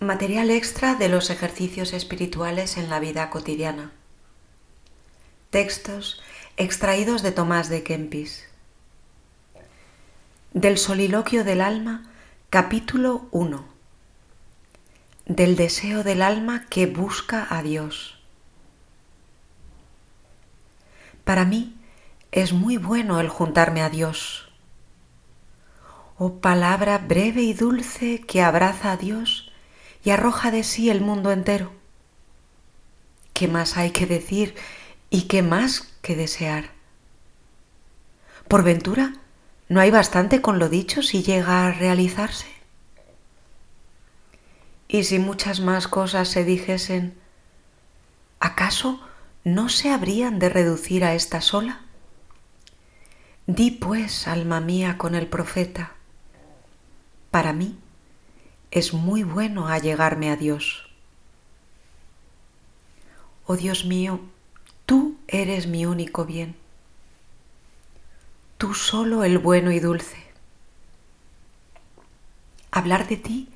Material extra de los ejercicios espirituales en la vida cotidiana. Textos extraídos de Tomás de Kempis. Del Soliloquio del Alma, capítulo 1. Del deseo del alma que busca a Dios. Para mí es muy bueno el juntarme a Dios. Oh palabra breve y dulce que abraza a Dios y arroja de sí el mundo entero. ¿Qué más hay que decir y qué más que desear? Por ventura, ¿no hay bastante con lo dicho si llega a realizarse? Y si muchas más cosas se dijesen, ¿acaso no se habrían de reducir a esta sola? Di pues, alma mía, con el profeta, para mí es muy bueno allegarme a Dios. Oh Dios mío, tú eres mi único bien, tú solo el bueno y dulce. Hablar de ti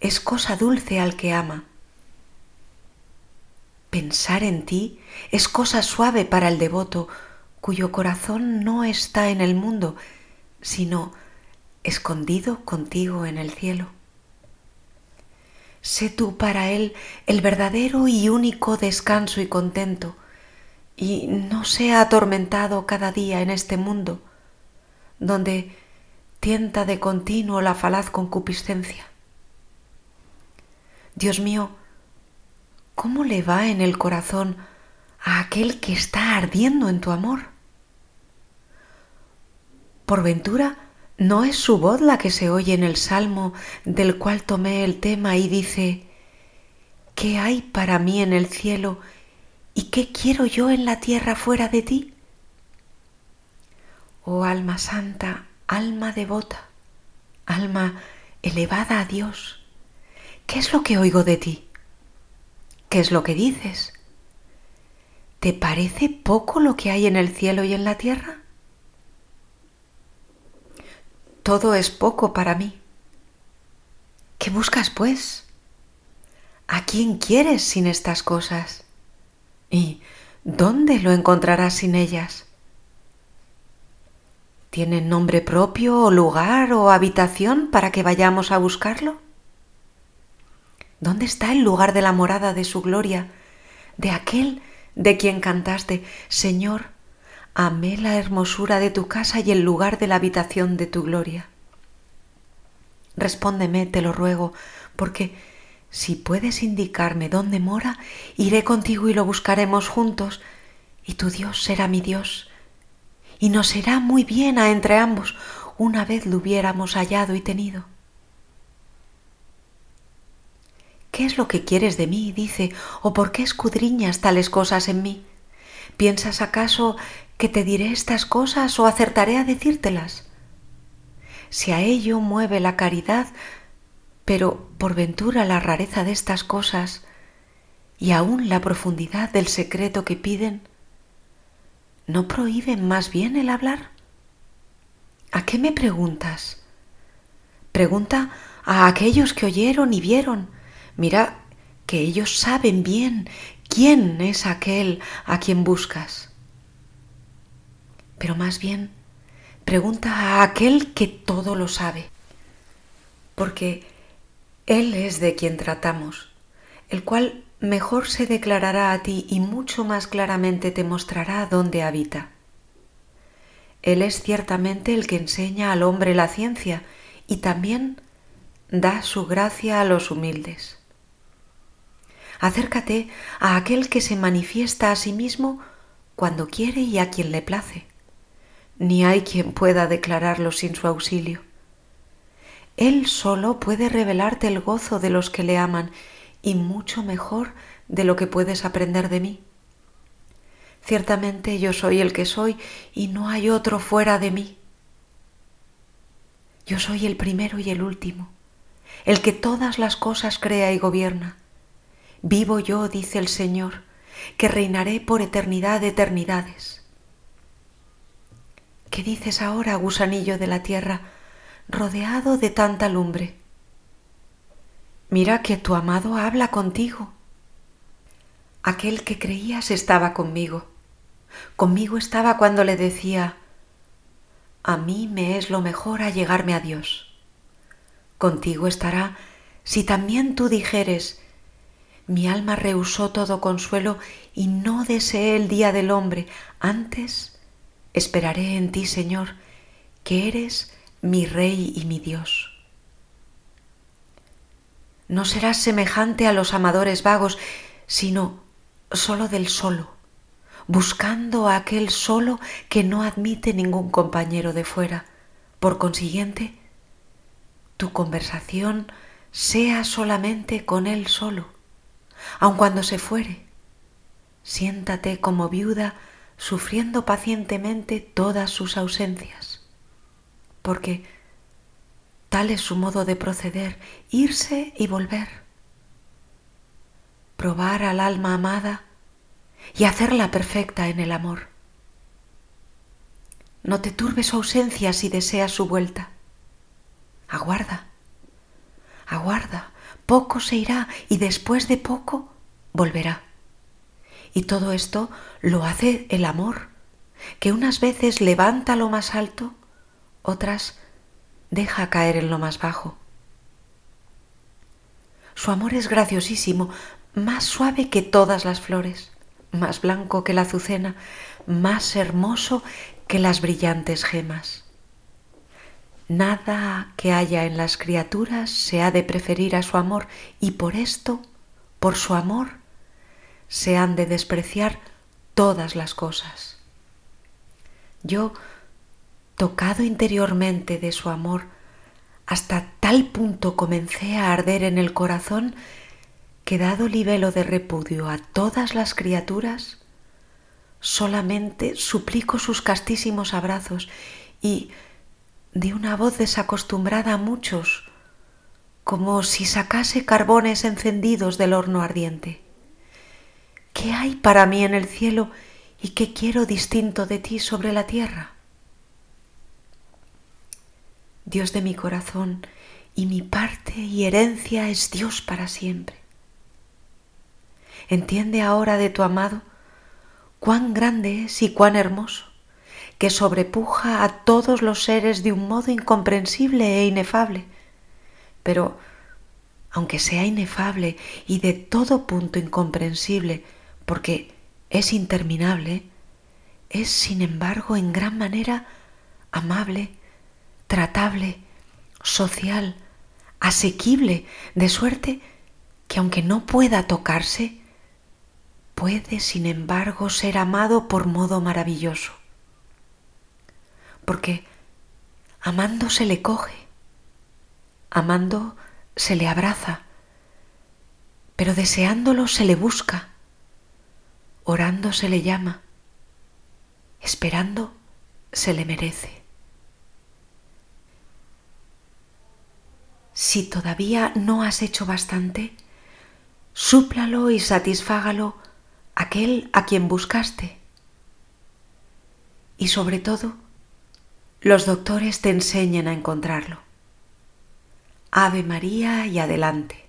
es cosa dulce al que ama. Pensar en ti es cosa suave para el devoto cuyo corazón no está en el mundo, sino escondido contigo en el cielo. Sé tú para Él el verdadero y único descanso y contento, y no sea atormentado cada día en este mundo, donde tienta de continuo la falaz concupiscencia. Dios mío, ¿cómo le va en el corazón a aquel que está ardiendo en tu amor? Por ventura, ¿No es su voz la que se oye en el salmo del cual tomé el tema y dice, ¿qué hay para mí en el cielo y qué quiero yo en la tierra fuera de ti? Oh alma santa, alma devota, alma elevada a Dios, ¿qué es lo que oigo de ti? ¿Qué es lo que dices? ¿Te parece poco lo que hay en el cielo y en la tierra? Todo es poco para mí. ¿Qué buscas, pues? ¿A quién quieres sin estas cosas? ¿Y dónde lo encontrarás sin ellas? ¿Tienen nombre propio o lugar o habitación para que vayamos a buscarlo? ¿Dónde está el lugar de la morada de su gloria, de aquel de quien cantaste, Señor, amé la hermosura de tu casa y el lugar de la habitación de tu gloria. Respóndeme, te lo ruego, porque si puedes indicarme dónde mora, iré contigo y lo buscaremos juntos, y tu Dios será mi Dios, y nos será muy bien a entre ambos una vez lo hubiéramos hallado y tenido. ¿Qué es lo que quieres de mí? dice, o por qué escudriñas tales cosas en mí. ¿Piensas acaso que te diré estas cosas o acertaré a decírtelas? Si a ello mueve la caridad, pero por ventura la rareza de estas cosas y aún la profundidad del secreto que piden, ¿no prohíben más bien el hablar? ¿A qué me preguntas? Pregunta a aquellos que oyeron y vieron. Mira que ellos saben bien quién es aquel a quien buscas. Pero más bien, pregunta a aquel que todo lo sabe, porque Él es de quien tratamos, el cual mejor se declarará a ti y mucho más claramente te mostrará dónde habita. Él es ciertamente el que enseña al hombre la ciencia y también da su gracia a los humildes. Acércate a aquel que se manifiesta a sí mismo cuando quiere y a quien le place. Ni hay quien pueda declararlo sin su auxilio. Él solo puede revelarte el gozo de los que le aman y mucho mejor de lo que puedes aprender de mí. Ciertamente yo soy el que soy y no hay otro fuera de mí. Yo soy el primero y el último, el que todas las cosas crea y gobierna. Vivo yo, dice el Señor, que reinaré por eternidad de eternidades. ¿Qué dices ahora, gusanillo de la tierra, rodeado de tanta lumbre? Mira que tu amado habla contigo. Aquel que creías estaba conmigo. Conmigo estaba cuando le decía, a mí me es lo mejor allegarme a Dios. Contigo estará si también tú dijeres, mi alma rehusó todo consuelo y no deseé el día del hombre, antes esperaré en ti, Señor, que eres mi Rey y mi Dios. No serás semejante a los amadores vagos, sino solo del solo, buscando a aquel solo que no admite ningún compañero de fuera. Por consiguiente, tu conversación sea solamente con él solo, aun cuando se fuere. Siéntate como viuda sufriendo pacientemente todas sus ausencias, porque tal es su modo de proceder, irse y volver probar al alma amada y hacerla perfecta en el amor. No te turbe su ausencia si deseas su vuelta. Aguarda, aguarda, poco se irá y después de poco volverá. Y todo esto lo hace el amor, que unas veces levanta lo más alto, otras deja caer en lo más bajo. Su amor es graciosísimo, más suave que todas las flores, más blanco que la azucena, más hermoso que las brillantes gemas. Nada que haya en las criaturas se ha de preferir a su amor y por esto, por su amor, se han de despreciar todas las cosas. Yo, tocado interiormente de su amor, hasta tal punto comencé a arder en el corazón que dado libelo de repudio a todas las criaturas, solamente suplico sus castísimos abrazos y de una voz desacostumbrada a muchos, como si sacase carbones encendidos del horno ardiente. ¿Qué hay para mí en el cielo y qué quiero distinto de ti sobre la tierra? Dios de mi corazón y mi parte y herencia es Dios para siempre. Entiende ahora de tu amado cuán grande es y cuán hermoso, que sobrepuja a todos los seres de un modo incomprensible e inefable. Pero, aunque sea inefable y de todo punto incomprensible, porque es interminable, es sin embargo en gran manera amable, tratable, social, asequible, de suerte que aunque no pueda tocarse, puede, sin embargo, ser amado por modo maravilloso. Porque amando se le coge, amando se le abraza, pero deseándolo se le busca, orando se le llama, esperando se le merece. Si todavía no has hecho bastante, súplalo y satisfágalo aquel a quien buscaste. Y sobre todo, los doctores te enseñan a encontrarlo. Ave María y adelante.